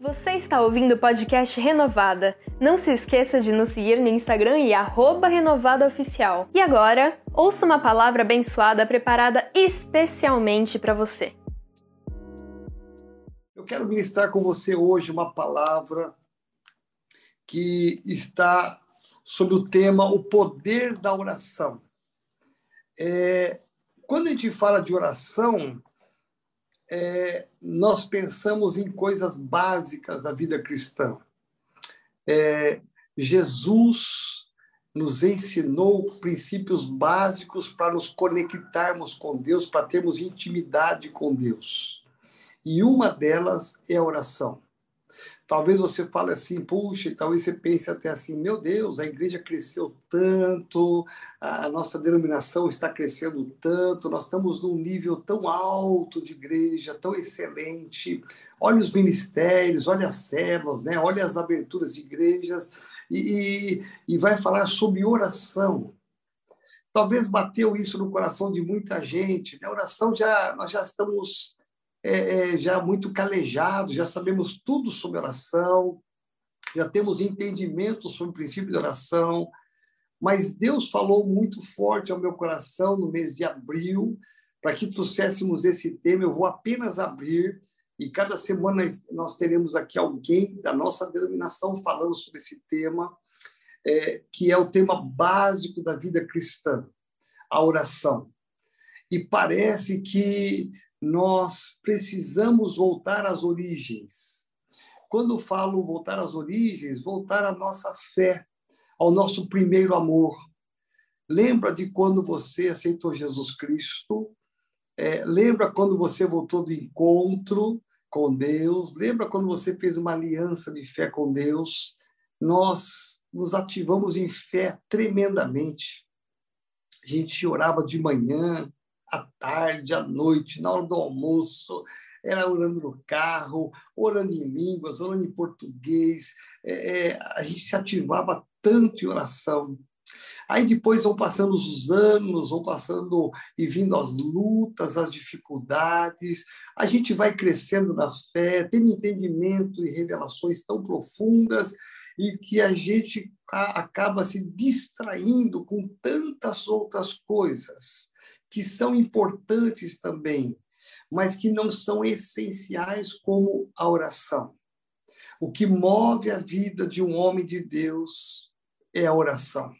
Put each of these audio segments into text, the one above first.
Você está ouvindo o podcast Renovada. Não se esqueça de nos seguir no Instagram e renovadaoficial. E agora, ouça uma palavra abençoada preparada especialmente para você. Eu quero ministrar com você hoje uma palavra que está sobre o tema o poder da oração. É, quando a gente fala de oração, é, nós pensamos em coisas básicas da vida cristã. É, Jesus nos ensinou princípios básicos para nos conectarmos com Deus, para termos intimidade com Deus. E uma delas é a oração. Talvez você fale assim, puxa, talvez você pense até assim, meu Deus, a igreja cresceu tanto, a nossa denominação está crescendo tanto, nós estamos num nível tão alto de igreja, tão excelente. Olha os ministérios, olha as células, né? olha as aberturas de igrejas, e, e, e vai falar sobre oração. Talvez bateu isso no coração de muita gente. Né? oração já nós já estamos é, é, já muito calejados, já sabemos tudo sobre oração, já temos entendimento sobre o princípio de oração, mas Deus falou muito forte ao meu coração no mês de abril, para que trouxéssemos esse tema. Eu vou apenas abrir, e cada semana nós teremos aqui alguém da nossa denominação falando sobre esse tema, é, que é o tema básico da vida cristã, a oração. E parece que nós precisamos voltar às origens. Quando falo voltar às origens, voltar à nossa fé, ao nosso primeiro amor. Lembra de quando você aceitou Jesus Cristo? É, lembra quando você voltou do encontro com Deus? Lembra quando você fez uma aliança de fé com Deus? Nós nos ativamos em fé tremendamente. A gente orava de manhã, à tarde, à noite, na hora do almoço, era orando no carro, orando em línguas, orando em português. É, é, a gente se ativava tanto em oração. Aí depois vão passando os anos, vão passando e vindo as lutas, as dificuldades. A gente vai crescendo na fé, tendo entendimento e revelações tão profundas e que a gente acaba se distraindo com tantas outras coisas que são importantes também, mas que não são essenciais como a oração. O que move a vida de um homem de Deus é a oração.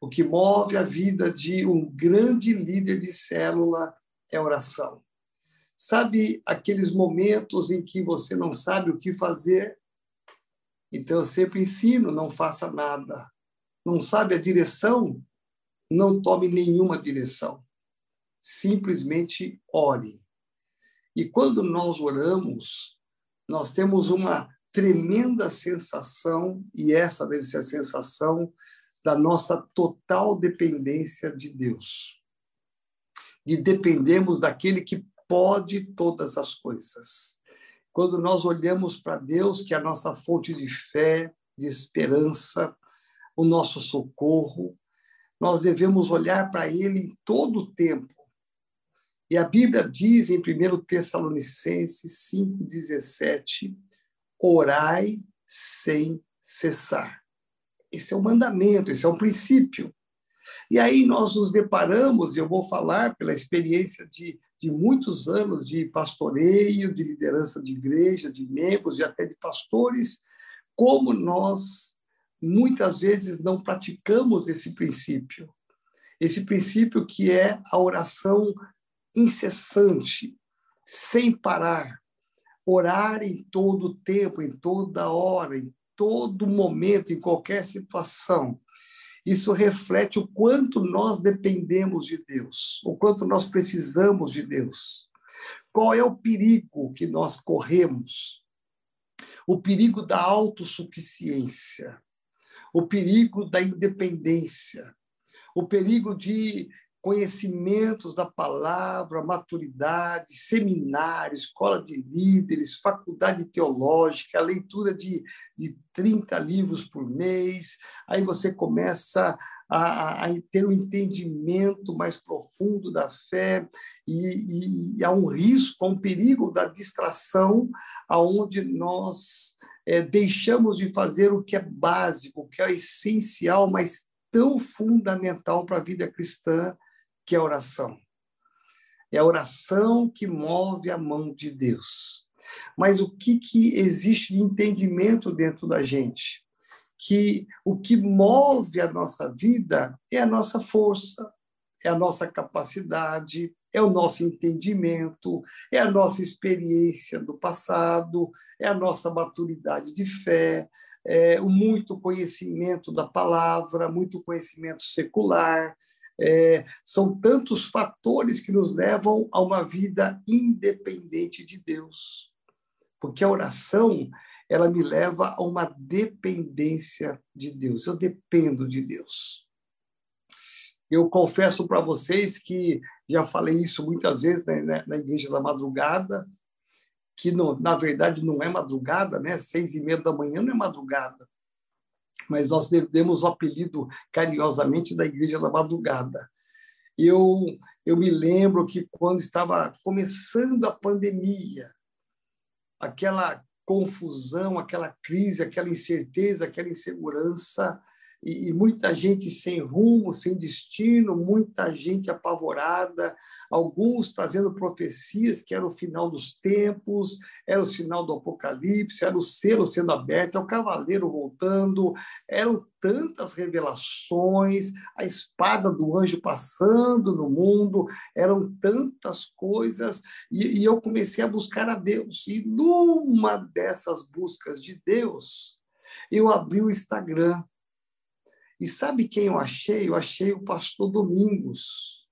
O que move a vida de um grande líder de célula é a oração. Sabe aqueles momentos em que você não sabe o que fazer? Então eu sempre ensino: não faça nada. Não sabe a direção? Não tome nenhuma direção simplesmente ore. E quando nós oramos, nós temos uma tremenda sensação, e essa deve ser a sensação da nossa total dependência de Deus. De dependermos daquele que pode todas as coisas. Quando nós olhamos para Deus, que é a nossa fonte de fé, de esperança, o nosso socorro, nós devemos olhar para Ele em todo o tempo e a Bíblia diz em 1 Tessalonicenses 5,17: orai sem cessar. Esse é um mandamento, esse é um princípio. E aí nós nos deparamos, e eu vou falar pela experiência de, de muitos anos de pastoreio, de liderança de igreja, de membros e até de pastores, como nós muitas vezes não praticamos esse princípio. Esse princípio que é a oração incessante, sem parar, orar em todo tempo, em toda hora, em todo momento, em qualquer situação. Isso reflete o quanto nós dependemos de Deus, o quanto nós precisamos de Deus. Qual é o perigo que nós corremos? O perigo da autossuficiência, o perigo da independência, o perigo de conhecimentos da palavra, maturidade, seminário, escola de líderes, faculdade teológica, a leitura de, de 30 livros por mês. Aí você começa a, a ter um entendimento mais profundo da fé e, e, há um risco, há um perigo da distração, aonde nós é, deixamos de fazer o que é básico, o que é essencial, mas tão fundamental para a vida cristã, que é a oração. É a oração que move a mão de Deus. Mas o que, que existe de entendimento dentro da gente? Que o que move a nossa vida é a nossa força, é a nossa capacidade, é o nosso entendimento, é a nossa experiência do passado, é a nossa maturidade de fé, é o muito conhecimento da palavra, muito conhecimento secular, é, são tantos fatores que nos levam a uma vida independente de Deus. Porque a oração, ela me leva a uma dependência de Deus. Eu dependo de Deus. Eu confesso para vocês que já falei isso muitas vezes né, na igreja da madrugada, que na verdade não é madrugada, né? Seis e meia da manhã não é madrugada mas nós demos o apelido carinhosamente da Igreja da Madrugada. Eu, eu me lembro que quando estava começando a pandemia, aquela confusão, aquela crise, aquela incerteza, aquela insegurança, e, e, muita gente sem rumo, sem destino, muita gente apavorada, alguns trazendo profecias que era o final dos tempos, era o final do apocalipse, era o selo sendo aberto, é o cavaleiro voltando, eram tantas revelações, a espada do anjo passando no mundo, eram tantas coisas, e, e eu comecei a buscar a Deus, e numa dessas buscas de Deus, eu abri o Instagram e sabe quem eu achei? Eu achei o pastor Domingos.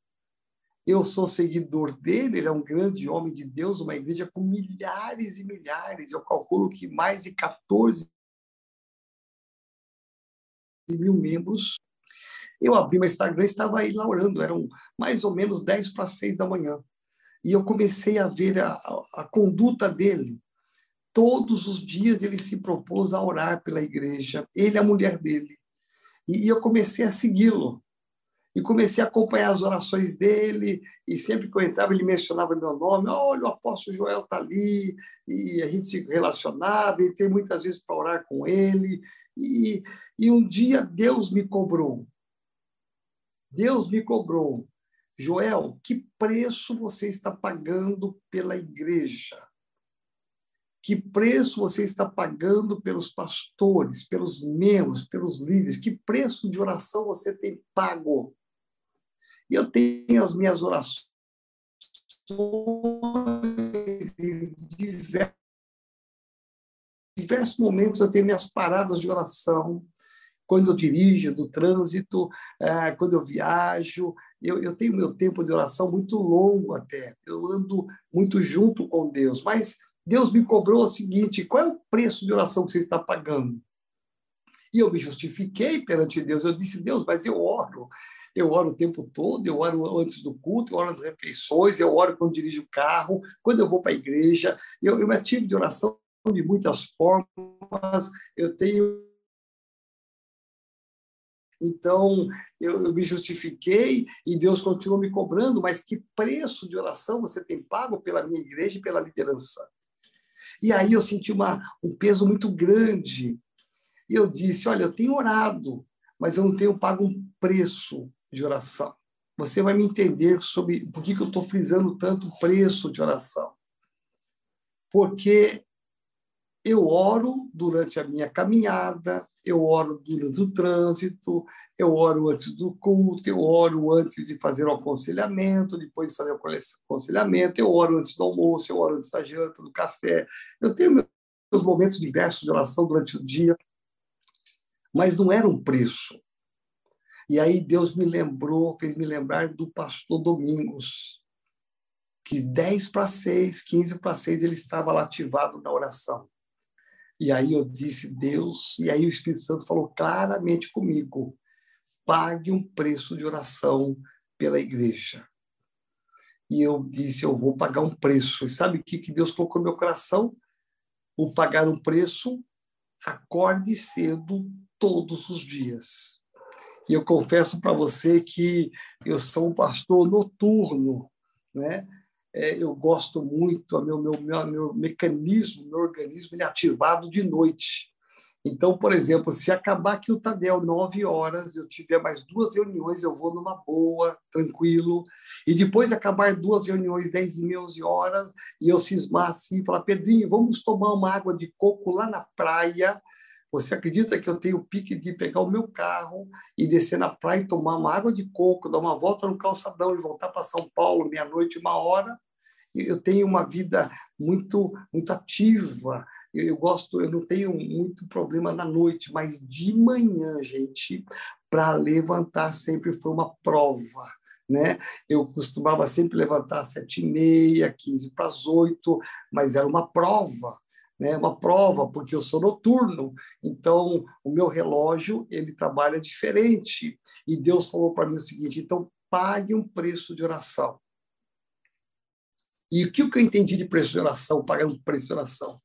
Eu sou seguidor dele, ele é um grande homem de Deus, uma igreja com milhares e milhares, eu calculo que mais de 14 mil membros. Eu abri meu Instagram e estava aí lá orando, eram mais ou menos 10 para 6 da manhã. E eu comecei a ver a, a, a conduta dele. Todos os dias ele se propôs a orar pela igreja, ele e a mulher dele. E, eu comecei a segui-lo. E comecei a acompanhar as orações dele, e sempre que eu entrava, ele mencionava meu nome. Olha, o apóstolo Joel está ali, e a gente se relacionava, e tem muitas vezes para orar com ele. E, e um dia Deus me cobrou. Deus me cobrou. Joel, que preço você está pagando pela igreja? Que preço você está pagando pelos pastores, pelos membros, pelos líderes? Que preço de oração você tem pago? E eu tenho as minhas orações em diversos, diversos momentos eu tenho minhas paradas de oração, quando eu dirijo, do trânsito, é, quando eu viajo, eu, eu tenho meu tempo de oração muito longo até, eu ando muito junto com Deus, mas Deus me cobrou o seguinte: qual é o preço de oração que você está pagando? E eu me justifiquei perante Deus. Eu disse: Deus, mas eu oro. Eu oro o tempo todo, eu oro antes do culto, eu oro nas refeições, eu oro quando dirijo o carro, quando eu vou para a igreja. Eu, eu me ativo de oração de muitas formas. Eu tenho então, eu, eu, me justifiquei e Deus continua me cobrando, mas que preço de oração você tem pago pela minha igreja e pela liderança? E aí eu senti uma, um peso muito grande. E eu disse: Olha, eu tenho orado, mas eu não tenho pago um preço de oração. Você vai me entender sobre por que, que eu estou frisando tanto preço de oração. Porque eu oro durante a minha caminhada, eu oro durante o trânsito, eu oro antes do culto, eu oro antes de fazer o aconselhamento, depois de fazer o aconselhamento, eu oro antes do almoço, eu oro antes da janta, do café. Eu tenho meus momentos diversos de oração durante o dia, mas não era um preço. E aí Deus me lembrou, fez me lembrar do pastor Domingos, que 10 para 6, 15 para 6, ele estava lá ativado na oração. E aí eu disse, Deus, e aí o Espírito Santo falou claramente comigo: pague um preço de oração pela igreja. E eu disse, eu vou pagar um preço. E sabe o que, que Deus colocou no meu coração? O pagar um preço, acorde cedo todos os dias. E eu confesso para você que eu sou um pastor noturno, né? É, eu gosto muito, meu, meu, meu, meu mecanismo, meu organismo, ele é ativado de noite. Então, por exemplo, se acabar aqui o Tadel nove horas, eu tiver mais duas reuniões, eu vou numa boa, tranquilo. E depois de acabar duas reuniões, dez e meia, onze horas, e eu cismar assim, falar, Pedrinho, vamos tomar uma água de coco lá na praia. Você acredita que eu tenho o pique de pegar o meu carro e descer na praia e tomar uma água de coco, dar uma volta no calçadão e voltar para São Paulo meia-noite, uma hora? Eu tenho uma vida muito, muito ativa. Eu, eu gosto, eu não tenho muito problema na noite, mas de manhã, gente, para levantar sempre foi uma prova. Né? Eu costumava sempre levantar às sete e meia, quinze para as oito, mas era uma prova, né? Uma prova porque eu sou noturno, então o meu relógio ele trabalha diferente. E Deus falou para mim o seguinte: então pague um preço de oração. E o que eu entendi de preço de oração, pagar um preço de oração,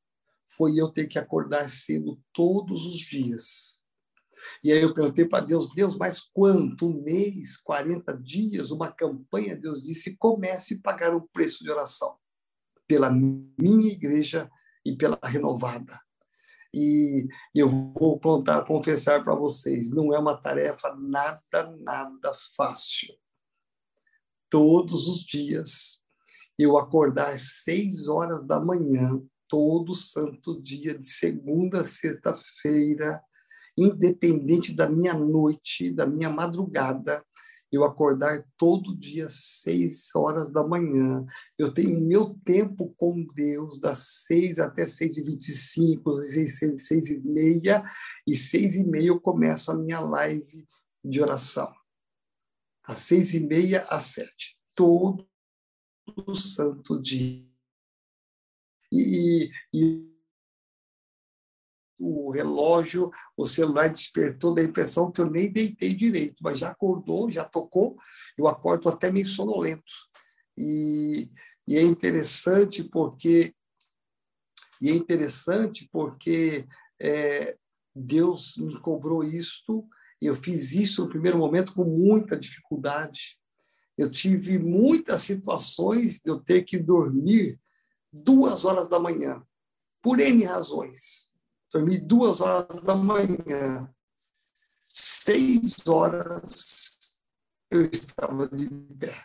foi eu ter que acordar cedo todos os dias. E aí eu perguntei para Deus, Deus, mas quanto? Um mês, 40 dias, uma campanha? Deus disse, comece a pagar o preço de oração pela minha igreja e pela renovada. E eu vou contar, confessar para vocês, não é uma tarefa nada, nada fácil. Todos os dias eu acordar seis horas da manhã, todo santo dia, de segunda a sexta-feira, independente da minha noite, da minha madrugada, eu acordar todo dia seis horas da manhã. Eu tenho meu tempo com Deus das seis até seis e vinte e cinco, seis e meia, e seis e meia eu começo a minha live de oração. Às seis e meia às sete. Todo santo dia. E, e o relógio, o celular despertou da impressão que eu nem deitei direito, mas já acordou, já tocou, eu acordo até meio sonolento. E, e é interessante porque e é interessante porque é, Deus me cobrou isto, eu fiz isso no primeiro momento com muita dificuldade, eu tive muitas situações de eu ter que dormir duas horas da manhã, por N razões. Dormi duas horas da manhã. Seis horas eu estava de pé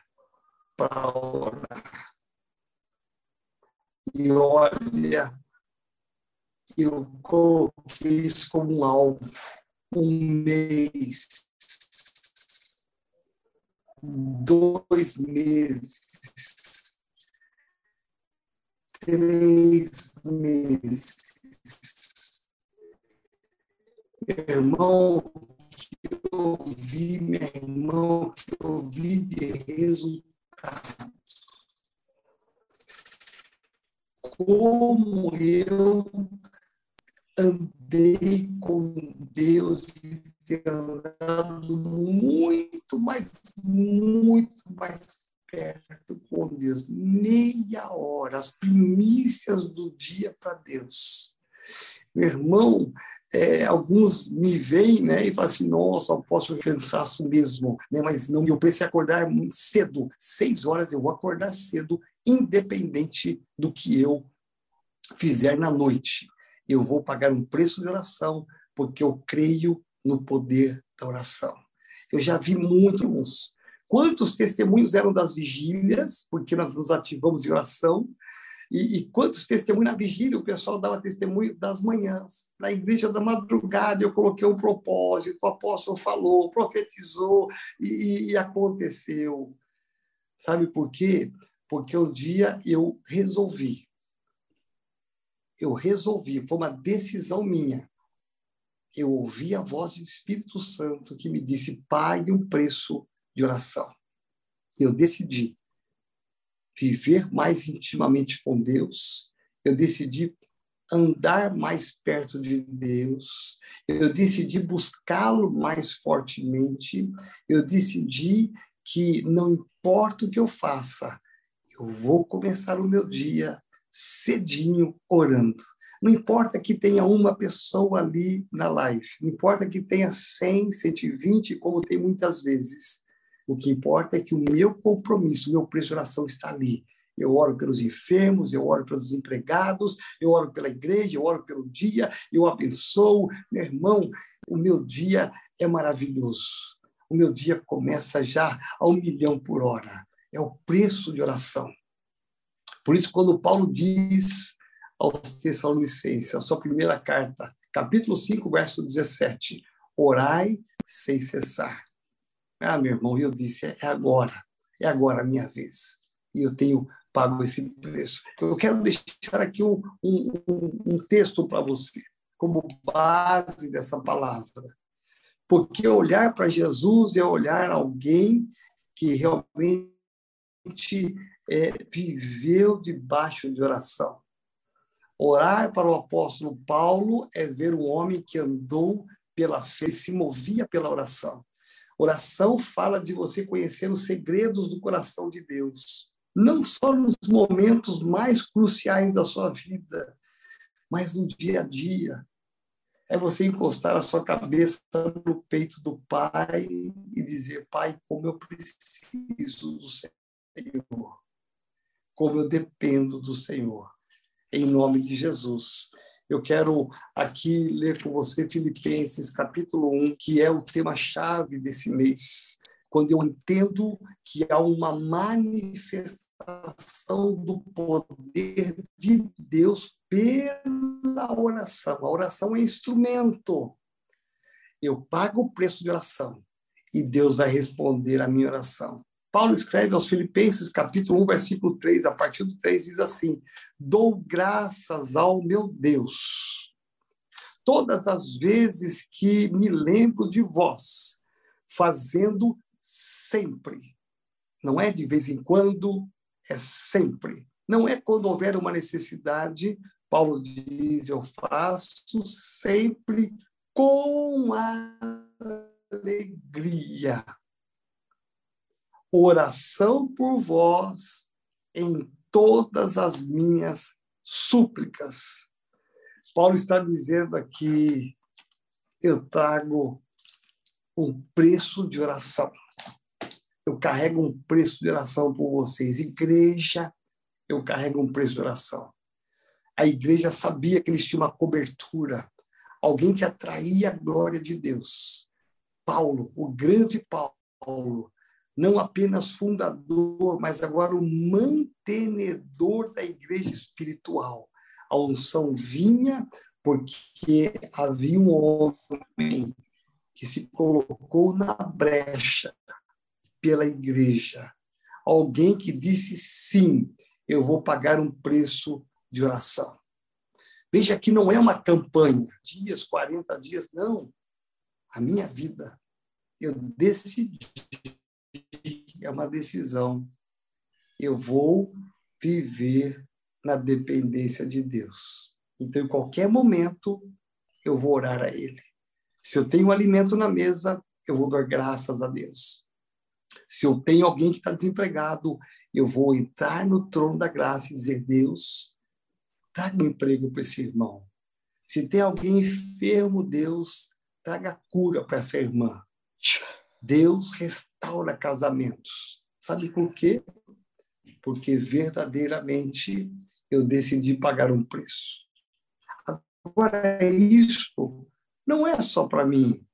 para orar. E olha, eu coloquei isso como um alvo, um mês dois meses, três meses. Meu irmão, que eu vi, meu irmão, que eu vi de resultado. Como eu andei com Deus e ter andado muito mais, muito mais perto com Deus. Meia hora, as primícias do dia para Deus. Meu irmão, é, alguns me veem né, e falam assim, nossa, eu posso pensar isso mesmo, né, mas não, eu preciso acordar cedo, seis horas eu vou acordar cedo, independente do que eu fizer na noite. Eu vou pagar um preço de oração, porque eu creio no poder da oração. Eu já vi muitos. Quantos testemunhos eram das vigílias, porque nós nos ativamos em oração, e, e, quantos testemunhos na vigília o pessoal dava testemunho das manhãs. Na igreja da madrugada eu coloquei um propósito, o apóstolo falou, profetizou e, e aconteceu. Sabe por quê? Porque um dia eu resolvi. Eu resolvi, foi uma decisão minha eu ouvi a voz do Espírito Santo que me disse: pague um preço de oração. Eu decidi viver mais intimamente com Deus, eu decidi andar mais perto de Deus, eu decidi buscá-lo mais fortemente, eu decidi que não importa o que eu faça, eu vou começar o meu dia cedinho orando. Não importa que tenha uma pessoa ali na live, não importa que tenha 100, 120, como tem muitas vezes. O que importa é que o meu compromisso, o meu preço de oração está ali. Eu oro pelos enfermos, eu oro pelos desempregados, eu oro pela igreja, eu oro pelo dia, eu abençoo. Meu irmão, o meu dia é maravilhoso. O meu dia começa já a um milhão por hora. É o preço de oração. Por isso, quando Paulo diz aos Tessalonicenses, a sua primeira carta, capítulo 5, verso 17, orai sem cessar. Ah, meu irmão, eu disse, é agora, é agora a minha vez. E eu tenho pago esse preço. Eu quero deixar aqui um, um, um texto para você, como base dessa palavra. Porque olhar para Jesus é olhar alguém que realmente é, viveu debaixo de oração. Orar para o apóstolo Paulo é ver um homem que andou pela fé, se movia pela oração. Oração fala de você conhecer os segredos do coração de Deus, não só nos momentos mais cruciais da sua vida, mas no dia a dia. É você encostar a sua cabeça no peito do Pai e dizer: Pai, como eu preciso do Senhor, como eu dependo do Senhor em nome de Jesus. Eu quero aqui ler com você Filipenses capítulo 1, que é o tema-chave desse mês, quando eu entendo que há uma manifestação do poder de Deus pela oração. A oração é instrumento. Eu pago o preço de oração e Deus vai responder a minha oração. Paulo escreve aos Filipenses, capítulo 1, versículo 3, a partir do 3, diz assim: Dou graças ao meu Deus, todas as vezes que me lembro de vós, fazendo sempre. Não é de vez em quando, é sempre. Não é quando houver uma necessidade, Paulo diz: Eu faço sempre com alegria oração por vós em todas as minhas súplicas. Paulo está dizendo aqui: eu trago um preço de oração. Eu carrego um preço de oração por vocês. Igreja, eu carrego um preço de oração. A igreja sabia que eles tinham uma cobertura, alguém que atraía a glória de Deus. Paulo, o grande Paulo, não apenas fundador, mas agora o mantenedor da igreja espiritual. A unção vinha porque havia um homem que se colocou na brecha pela igreja. Alguém que disse sim, eu vou pagar um preço de oração. Veja que não é uma campanha, dias, 40 dias, não. A minha vida, eu decidi é uma decisão. Eu vou viver na dependência de Deus. Então, em qualquer momento, eu vou orar a Ele. Se eu tenho alimento na mesa, eu vou dar graças a Deus. Se eu tenho alguém que está desempregado, eu vou entrar no trono da graça e dizer: Deus, traga um emprego para esse irmão. Se tem alguém enfermo, Deus, traga cura para essa irmã. Deus restaura casamentos. Sabe por quê? Porque verdadeiramente eu decidi pagar um preço. Agora, isso não é só para mim.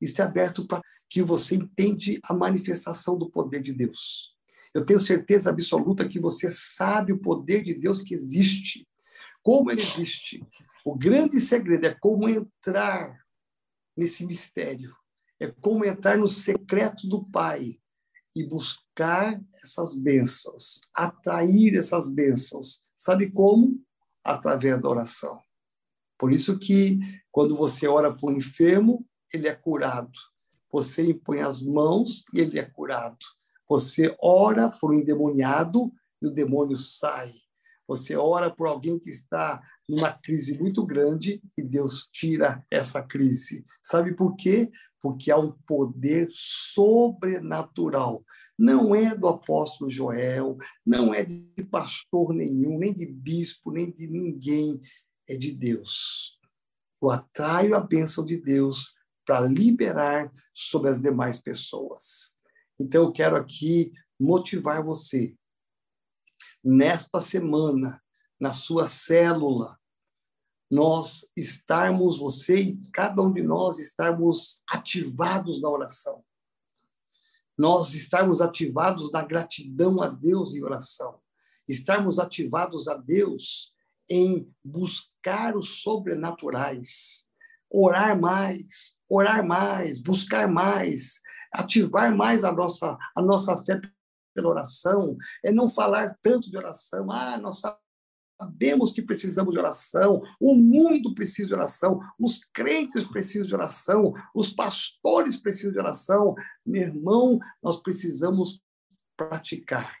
Isso é aberto para que você entende a manifestação do poder de Deus. Eu tenho certeza absoluta que você sabe o poder de Deus que existe, como ele existe. O grande segredo é como entrar nesse mistério é como entrar no secreto do Pai e buscar essas bênçãos, atrair essas bênçãos. Sabe como? Através da oração. Por isso que quando você ora para o enfermo, ele é curado. Você impõe as mãos e ele é curado. Você ora por um endemoniado e o demônio sai. Você ora por alguém que está numa crise muito grande e Deus tira essa crise. Sabe por quê? Porque há um poder sobrenatural. Não é do apóstolo Joel, não é de pastor nenhum, nem de bispo, nem de ninguém, é de Deus. Eu atraio a bênção de Deus para liberar sobre as demais pessoas. Então, eu quero aqui motivar você, nesta semana, na sua célula, nós estarmos, você e cada um de nós, estarmos ativados na oração. Nós estarmos ativados na gratidão a Deus em oração. Estarmos ativados a Deus em buscar os sobrenaturais. Orar mais, orar mais, buscar mais, ativar mais a nossa, a nossa fé pela oração, é não falar tanto de oração. Ah, nós sabemos que precisamos de oração, o mundo precisa de oração, os crentes precisam de oração, os pastores precisam de oração. Meu irmão, nós precisamos praticar,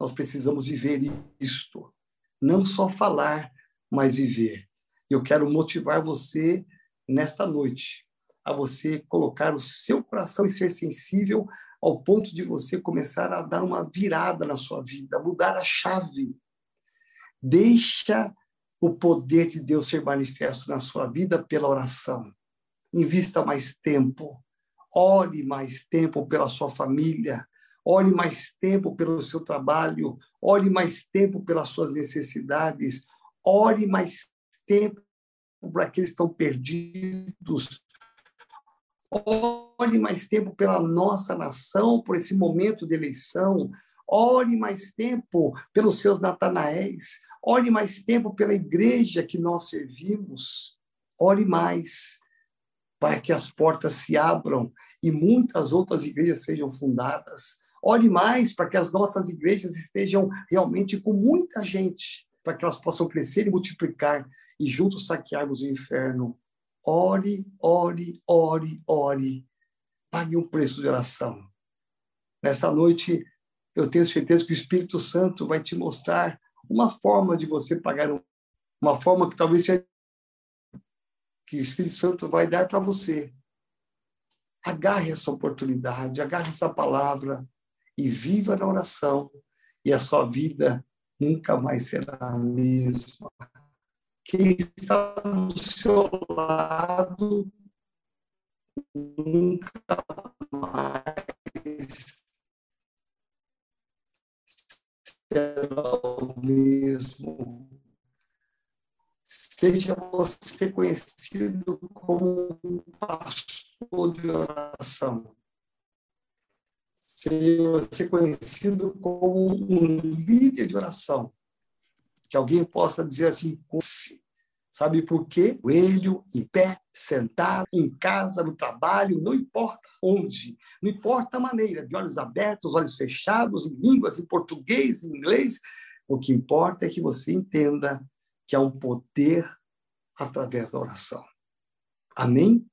nós precisamos viver isto. Não só falar, mas viver. Eu quero motivar você nesta noite a você colocar o seu coração e ser sensível ao ponto de você começar a dar uma virada na sua vida, mudar a chave. Deixa o poder de Deus ser manifesto na sua vida pela oração. Invista mais tempo. Ore mais tempo pela sua família. Ore mais tempo pelo seu trabalho. Ore mais tempo pelas suas necessidades. Ore mais tempo para aqueles que estão perdidos. Ore mais tempo pela nossa nação, por esse momento de eleição. Ore mais tempo pelos seus Natanaéis. Ore mais tempo pela igreja que nós servimos. Ore mais para que as portas se abram e muitas outras igrejas sejam fundadas. Ore mais para que as nossas igrejas estejam realmente com muita gente, para que elas possam crescer e multiplicar e juntos saquearmos o inferno. Ore, ore, ore, ore. Pague um preço de oração. Nessa noite, eu tenho certeza que o Espírito Santo vai te mostrar uma forma de você pagar, uma forma que talvez seja que o Espírito Santo vai dar para você. Agarre essa oportunidade, agarre essa palavra e viva na oração, e a sua vida nunca mais será a mesma quem está do seu lado nunca mais mesmo. Seja você conhecido como um pastor de oração. Seja você conhecido como um líder de oração que alguém possa dizer assim, sabe por quê? Coelho, em pé, sentado, em casa, no trabalho, não importa onde, não importa a maneira, de olhos abertos, olhos fechados, em línguas, em português, em inglês, o que importa é que você entenda que há um poder através da oração. Amém?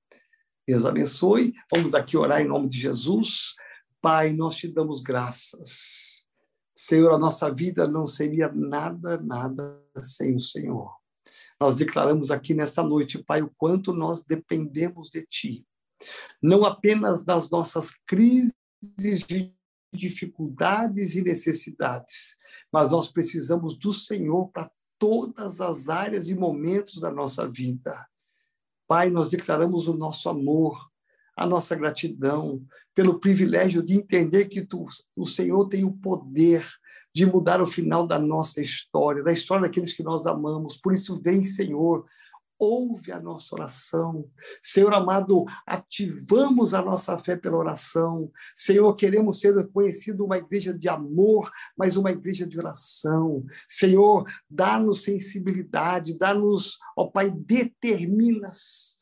Deus abençoe. Vamos aqui orar em nome de Jesus. Pai, nós te damos graças Senhor, a nossa vida não seria nada, nada sem o Senhor. Nós declaramos aqui nesta noite, Pai, o quanto nós dependemos de Ti. Não apenas das nossas crises de dificuldades e necessidades, mas nós precisamos do Senhor para todas as áreas e momentos da nossa vida. Pai, nós declaramos o nosso amor, a nossa gratidão pelo privilégio de entender que tu, o Senhor tem o poder de mudar o final da nossa história, da história daqueles que nós amamos. Por isso, vem, Senhor, ouve a nossa oração. Senhor amado, ativamos a nossa fé pela oração. Senhor, queremos ser reconhecido uma igreja de amor, mas uma igreja de oração. Senhor, dá-nos sensibilidade, dá-nos, ó Pai, determinação.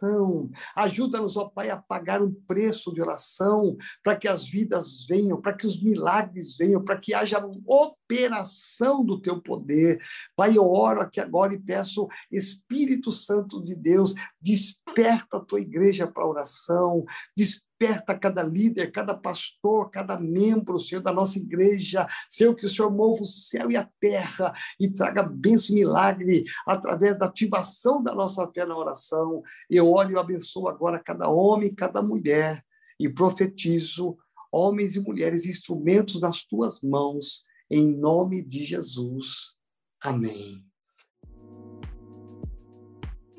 Ajuda-nos, ó Pai, a pagar um preço de oração para que as vidas venham, para que os milagres venham, para que haja operação do teu poder. Pai, eu oro aqui agora e peço, Espírito Santo, de Deus, desperta a tua igreja para oração, desperta cada líder, cada pastor, cada membro, Senhor, da nossa igreja. Senhor, que o Senhor mova o céu e a terra e traga bênção e milagre através da ativação da nossa fé na oração. Eu oro e abençoo agora cada homem, cada mulher e profetizo homens e mulheres instrumentos das tuas mãos, em nome de Jesus. Amém.